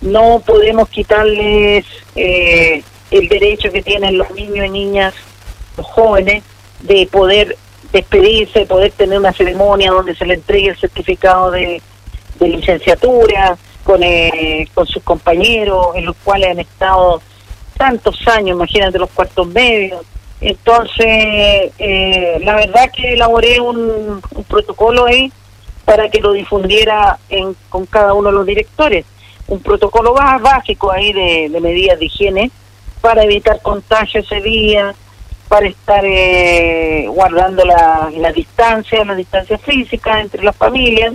no podemos quitarles eh, el derecho que tienen los niños y niñas, los jóvenes, de poder despedirse, poder tener una ceremonia donde se le entregue el certificado de, licenciatura con, eh, con sus compañeros, en los cuales han estado tantos años, imagínate los cuartos medios. Entonces, eh, la verdad que elaboré un, protocolo ahí para que lo difundiera en, con cada uno de los directores. Un protocolo básico ahí de, medidas de higiene para evitar contagio ese día, para estar eh, guardando la, la distancia, la distancia física entre las familias